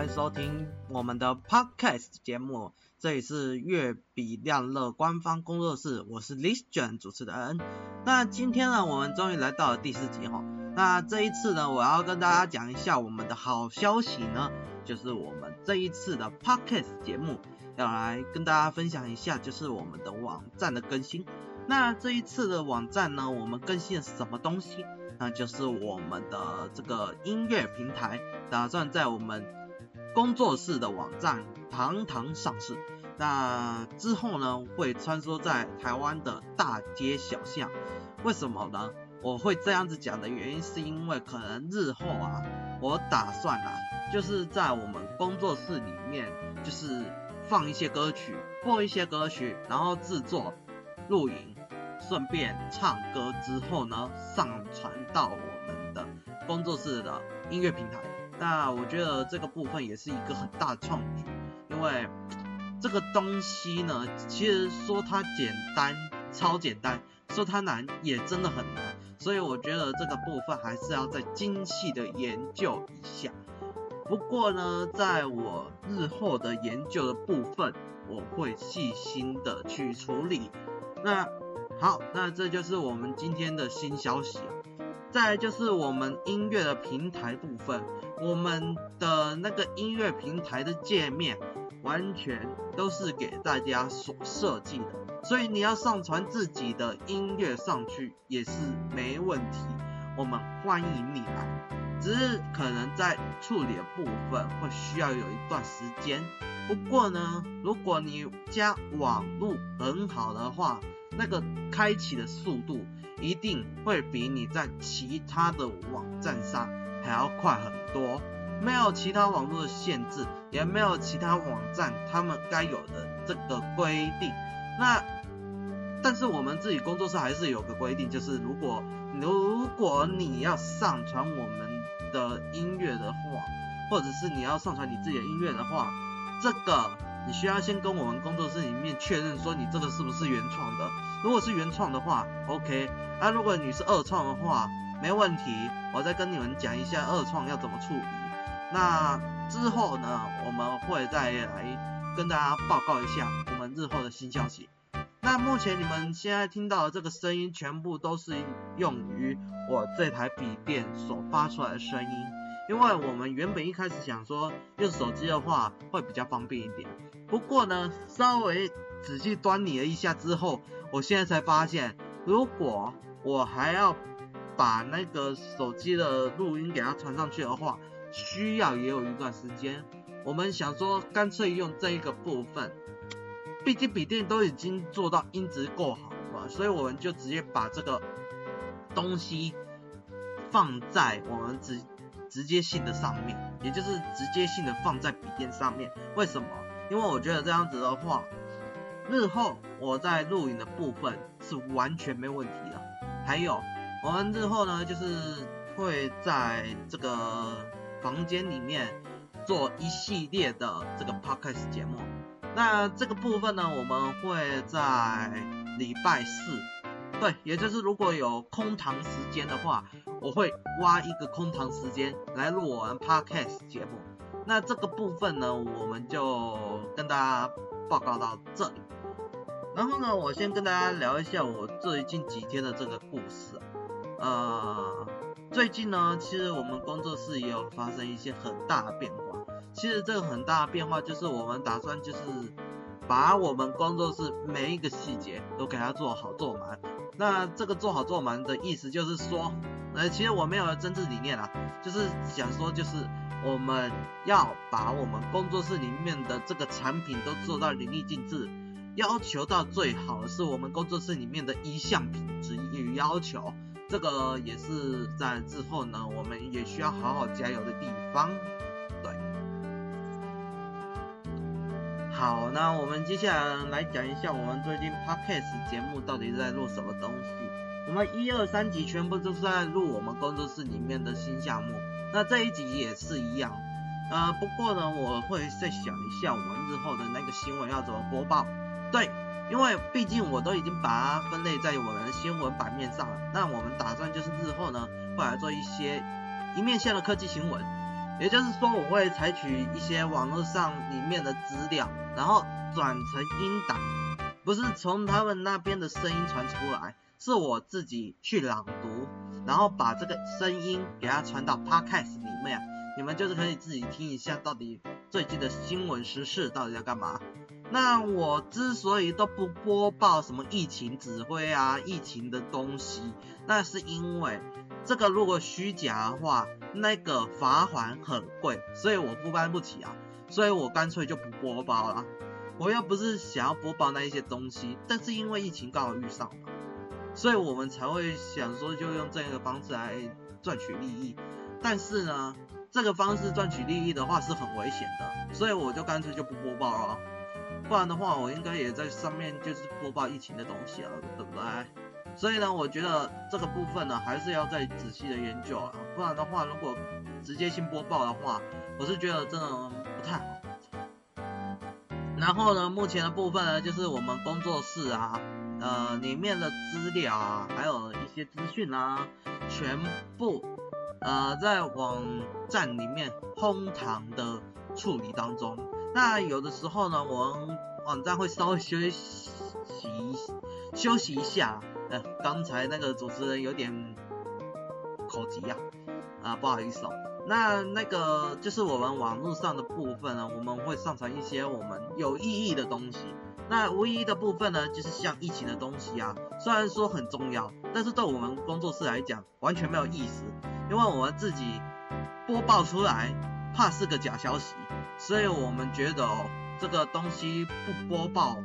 欢迎收听我们的 Podcast 节目，这里是悦比亮乐官方工作室，我是 Lister 主持人。那今天呢，我们终于来到了第四集哈。那这一次呢，我要跟大家讲一下我们的好消息呢，就是我们这一次的 Podcast 节目要来跟大家分享一下，就是我们的网站的更新。那这一次的网站呢，我们更新了什么东西？那就是我们的这个音乐平台，打算在我们工作室的网站堂堂上市。那之后呢，会穿梭在台湾的大街小巷。为什么呢？我会这样子讲的原因，是因为可能日后啊，我打算啊，就是在我们工作室里面，就是放一些歌曲，播一些歌曲，然后制作、录影，顺便唱歌之后呢，上传到我们的工作室的音乐平台。那我觉得这个部分也是一个很大的创举，因为这个东西呢，其实说它简单，超简单；说它难，也真的很难。所以我觉得这个部分还是要再精细的研究一下。不过呢，在我日后的研究的部分，我会细心的去处理。那好，那这就是我们今天的新消息。再就是我们音乐的平台部分，我们的那个音乐平台的界面完全都是给大家所设计的，所以你要上传自己的音乐上去也是没问题，我们欢迎你来，只是可能在处理的部分会需要有一段时间。不过呢，如果你家网络很好的话，那个开启的速度。一定会比你在其他的网站上还要快很多，没有其他网络的限制，也没有其他网站他们该有的这个规定。那但是我们自己工作室还是有个规定，就是如果如果你要上传我们的音乐的话，或者是你要上传你自己的音乐的话，这个。你需要先跟我们工作室里面确认说你这个是不是原创的，如果是原创的话，OK，啊，如果你是二创的话，没问题，我再跟你们讲一下二创要怎么处理。那之后呢，我们会再来跟大家报告一下我们日后的新消息。那目前你们现在听到的这个声音，全部都是用于我这台笔电所发出来的声音。因为我们原本一开始想说用手机的话会比较方便一点，不过呢，稍微仔细端倪了一下之后，我现在才发现，如果我还要把那个手机的录音给它传上去的话，需要也有一段时间。我们想说干脆用这一个部分，毕竟笔电都已经做到音质够好了，所以我们就直接把这个东西放在我们直。直接性的上面，也就是直接性的放在笔电上面。为什么？因为我觉得这样子的话，日后我在录影的部分是完全没问题的。还有，我们日后呢，就是会在这个房间里面做一系列的这个 podcast 节目。那这个部分呢，我们会在礼拜四。对，也就是如果有空堂时间的话，我会挖一个空堂时间来录我们 podcast 节目。那这个部分呢，我们就跟大家报告到这里。然后呢，我先跟大家聊一下我最近几天的这个故事。呃，最近呢，其实我们工作室也有发生一些很大的变化。其实这个很大的变化就是我们打算就是把我们工作室每一个细节都给它做好做满。那这个做好做满的意思就是说，呃，其实我没有政治理念啊，就是想说，就是我们要把我们工作室里面的这个产品都做到淋漓尽致，要求到最好是我们工作室里面的一项品质与要求，这个也是在之后呢，我们也需要好好加油的地方。对好，那我们接下来来讲一下我们最近 podcast 节目到底在录什么东西。我们一二三集全部都是在录我们工作室里面的新项目，那这一集也是一样。呃，不过呢，我会再想一下我们日后的那个新闻要怎么播报。对，因为毕竟我都已经把它分类在我们的新闻版面上了。那我们打算就是日后呢，会来做一些一面向的科技新闻。也就是说我会采取一些网络上里面的资料，然后转成音档，不是从他们那边的声音传出来，是我自己去朗读，然后把这个声音给它传到 Podcast 里面，你们就是可以自己听一下到底最近的新闻时事到底在干嘛。那我之所以都不播报什么疫情指挥啊、疫情的东西，那是因为这个如果虚假的话，那个罚款很贵，所以我负担不起啊，所以我干脆就不播报了。我又不是想要播报那一些东西，但是因为疫情刚好遇上嘛，所以我们才会想说就用这个方式来赚取利益。但是呢，这个方式赚取利益的话是很危险的，所以我就干脆就不播报了。不然的话，我应该也在上面就是播报疫情的东西了，对不对？所以呢，我觉得这个部分呢，还是要再仔细的研究啊。不然的话，如果直接性播报的话，我是觉得真的不太好。然后呢，目前的部分呢，就是我们工作室啊，呃，里面的资料啊，还有一些资讯啊，全部呃在网站里面哄堂的处理当中。那有的时候呢，我们网站会稍微休息休息一下。呃，刚才那个主持人有点口急呀，啊，不好意思哦。那那个就是我们网络上的部分呢，我们会上传一些我们有意义的东西。那无意义的部分呢，就是像疫情的东西啊，虽然说很重要，但是对我们工作室来讲完全没有意思，因为我们自己播报出来怕是个假消息。所以我们觉得哦，这个东西不播报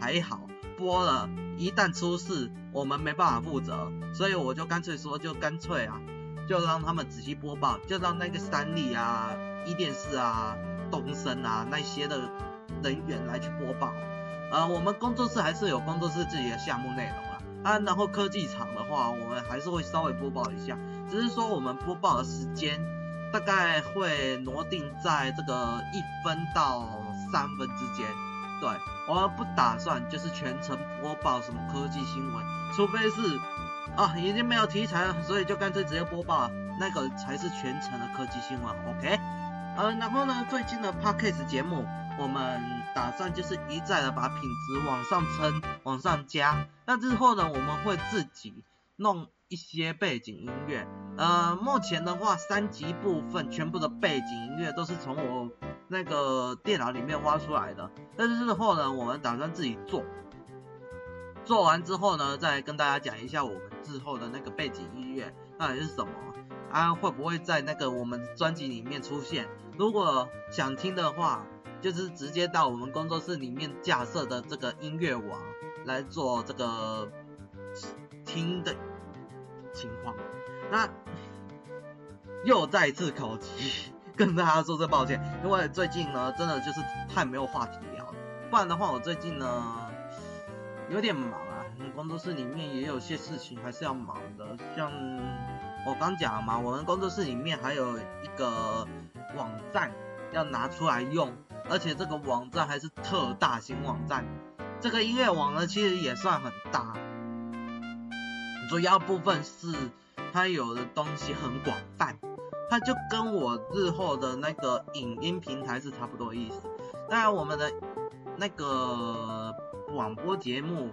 还好，播了，一旦出事，我们没办法负责。所以我就干脆说，就干脆啊，就让他们仔细播报，就让那个三立啊、壹电视啊、东森啊那些的人员来去播报。呃，我们工作室还是有工作室自己的项目内容啊。啊，然后科技厂的话，我们还是会稍微播报一下，只是说我们播报的时间。大概会挪定在这个一分到三分之间，对，我们不打算就是全程播报什么科技新闻，除非是啊已经没有题材了，所以就干脆直接播报，那个才是全程的科技新闻，OK？呃，然后呢，最近的 Podcast 节目，我们打算就是一再的把品质往上撑，往上加，那之后呢，我们会自己弄。一些背景音乐，呃，目前的话，三集部分全部的背景音乐都是从我那个电脑里面挖出来的。但是之后呢，我们打算自己做，做完之后呢，再跟大家讲一下我们之后的那个背景音乐到底是什么，啊，会不会在那个我们专辑里面出现？如果想听的话，就是直接到我们工作室里面架设的这个音乐网来做这个听的。情况，那又再次口急，跟大家说声抱歉，因为最近呢，真的就是太没有话题聊了。不然的话，我最近呢有点忙啊，工作室里面也有些事情还是要忙的。像我刚讲嘛，我们工作室里面还有一个网站要拿出来用，而且这个网站还是特大型网站。这个音乐网呢，其实也算很大。主要部分是它有的东西很广泛，它就跟我日后的那个影音平台是差不多意思。当然，我们的那个广播节目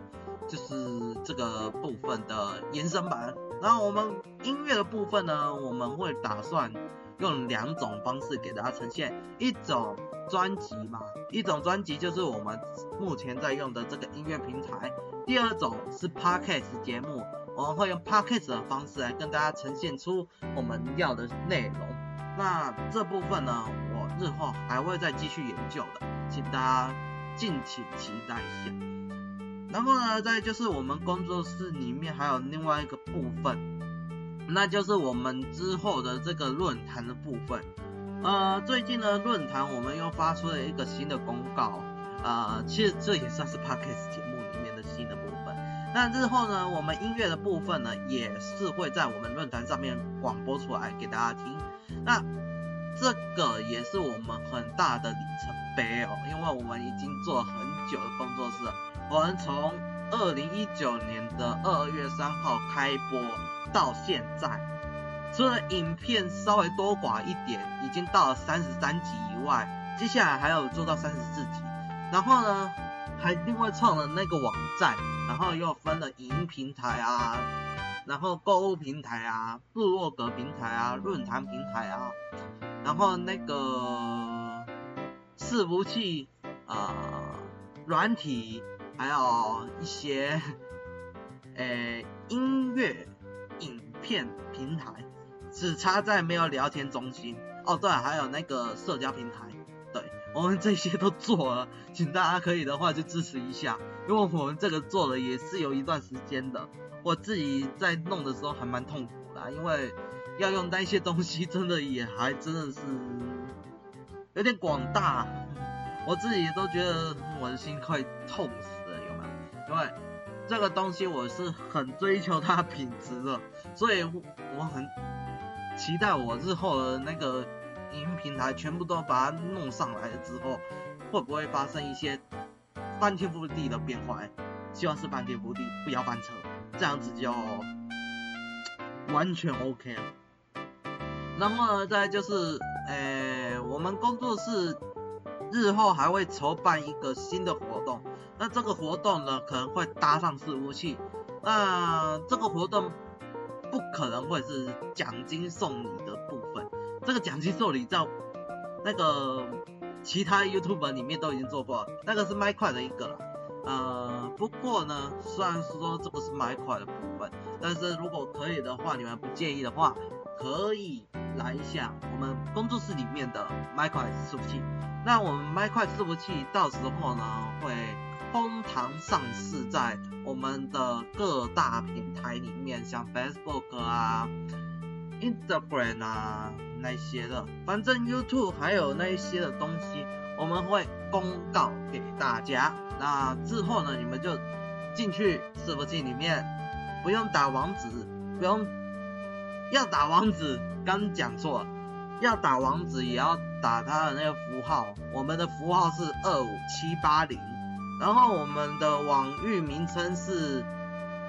就是这个部分的延伸版。然后我们音乐的部分呢，我们会打算用两种方式给大家呈现，一种专辑嘛，一种专辑就是我们目前在用的这个音乐平台，第二种是 Podcast 节目。我们会用 podcast 的方式来跟大家呈现出我们要的内容。那这部分呢，我日后还会再继续研究的，请大家敬请期待一下。然后呢，再就是我们工作室里面还有另外一个部分，那就是我们之后的这个论坛的部分。呃，最近呢，论坛我们又发出了一个新的公告，呃，其实这也算是 podcast 节目里面的新的。那日后呢，我们音乐的部分呢，也是会在我们论坛上面广播出来给大家听。那这个也是我们很大的里程碑哦，因为我们已经做了很久的工作室。我们从二零一九年的二月三号开播到现在，除了影片稍微多寡一点，已经到了三十三集以外，接下来还有做到三十四集。然后呢，还另外创了那个网站，然后又分了影音平台啊，然后购物平台啊，部落格平台啊，论坛平台啊，然后那个伺服器啊，软体，还有一些诶 音乐影片平台。只差在没有聊天中心哦，对，还有那个社交平台，我们这些都做了，请大家可以的话就支持一下，因为我们这个做了也是有一段时间的，我自己在弄的时候还蛮痛苦的，因为要用那些东西真的也还真的是有点广大，我自己都觉得我的心快痛死了，有没有？因为这个东西我是很追求它品质的，所以我很。期待我日后的那个音平台全部都把它弄上来了之后，会不会发生一些翻天覆地的变化？希望是翻天覆地，不要翻车，这样子就 完全 OK 了。然后呢，再就是，诶，我们工作室日后还会筹办一个新的活动，那这个活动呢，可能会搭上伺服器，那这个活动。不可能会是奖金送你的，这个奖金受理在那个其他 YouTube 里面都已经做过，那个是麦块的一个了。呃，不过呢，虽然说这个是麦块的部分，但是如果可以的话，你们不介意的话，可以来一下我们工作室里面的麦块伺服器。那我们麦块伺服器到时候呢会。通常上市在我们的各大平台里面，像 Facebook 啊、Instagram 啊那些的，反正 YouTube 还有那一些的东西，我们会公告给大家。那之后呢，你们就进去伺服器里面，不用打网址，不用要打网址，刚讲错了，要打网址也要打它的那个符号，我们的符号是二五七八零。然后我们的网域名称是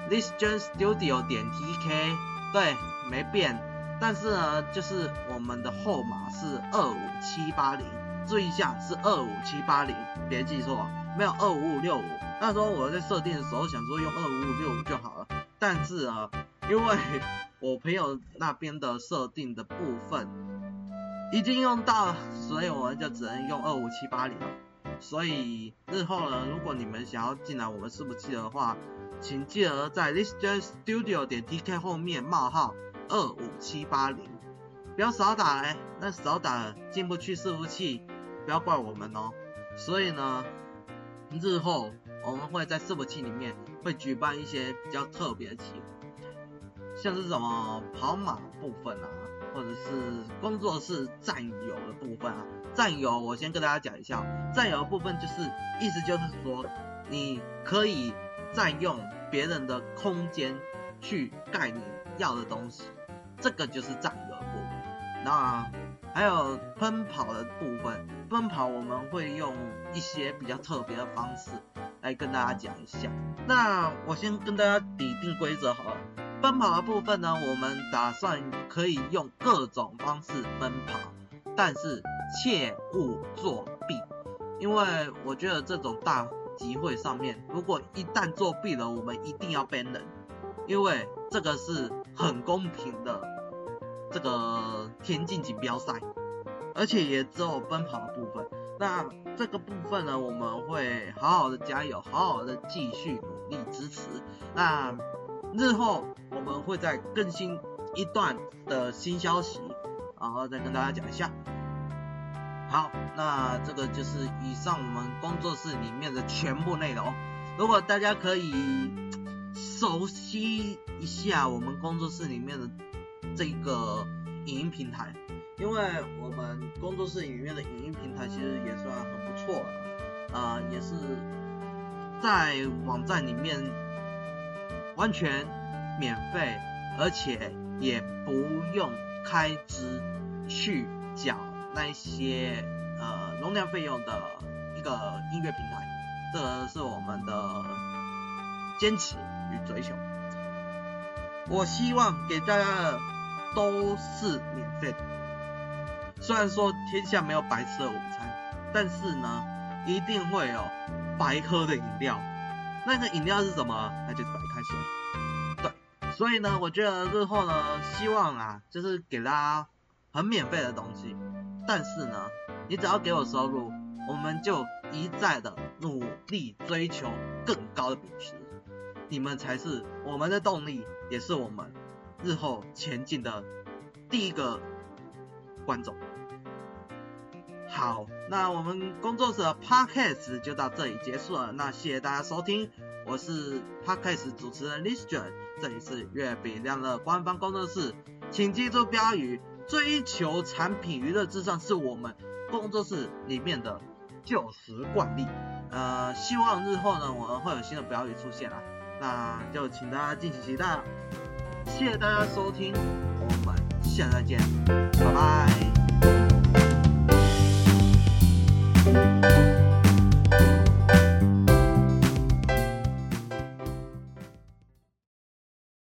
listen studio 点 tk，对，没变。但是呢，就是我们的后码是二五七八零，注意一下是二五七八零，别记错，没有二五五六五。那时候我在设定的时候想说用二五五六五就好了，但是啊，因为我朋友那边的设定的部分已经用到了，所以我们就只能用二五七八零了。所以日后呢，如果你们想要进来我们伺服器的话，请记得在 listen studio 点 tk 后面冒号二五七八零，不要少打嘞，那少打进不去伺服器，不要怪我们哦。所以呢，日后我们会在伺服器里面会举办一些比较特别的企划，像是什么跑马部分啊。或者是工作室占有的部分啊，占有我先跟大家讲一下，占有的部分就是意思就是说，你可以占用别人的空间去盖你要的东西，这个就是占有的部分。那还有奔跑的部分，奔跑我们会用一些比较特别的方式来跟大家讲一下。那我先跟大家拟定规则好了。奔跑的部分呢，我们打算可以用各种方式奔跑，但是切勿作弊，因为我觉得这种大集会上面，如果一旦作弊了，我们一定要 ban 人，因为这个是很公平的这个田径锦标赛，而且也只有奔跑的部分。那这个部分呢，我们会好好的加油，好好的继续努力支持。那日后我们会再更新一段的新消息，然后再跟大家讲一下。好，那这个就是以上我们工作室里面的全部内容。如果大家可以熟悉一下我们工作室里面的这个影音平台，因为我们工作室里面的影音平台其实也算很不错了，啊、呃，也是在网站里面。完全免费，而且也不用开支去缴那些呃容量费用的一个音乐平台，这个是我们的坚持追求。我希望给大家的都是免费的。虽然说天下没有白吃的午餐，但是呢，一定会有白喝的饮料。那个饮料是什么？那就是白开水。对，所以呢，我觉得日后呢，希望啊，就是给大家很免费的东西。但是呢，你只要给我收入，我们就一再的努力追求更高的品质。你们才是我们的动力，也是我们日后前进的第一个观众。好，那我们工作室的 Podcast 就到这里结束了。那谢谢大家收听，我是 Podcast 主持人 Lister，这里是月饼亮乐官方工作室，请记住标语：追求产品娱乐至上是我们工作室里面的旧时惯例。呃，希望日后呢，我们会有新的标语出现啊。那就请大家敬请期待了谢谢大家收听我们下次再见拜拜。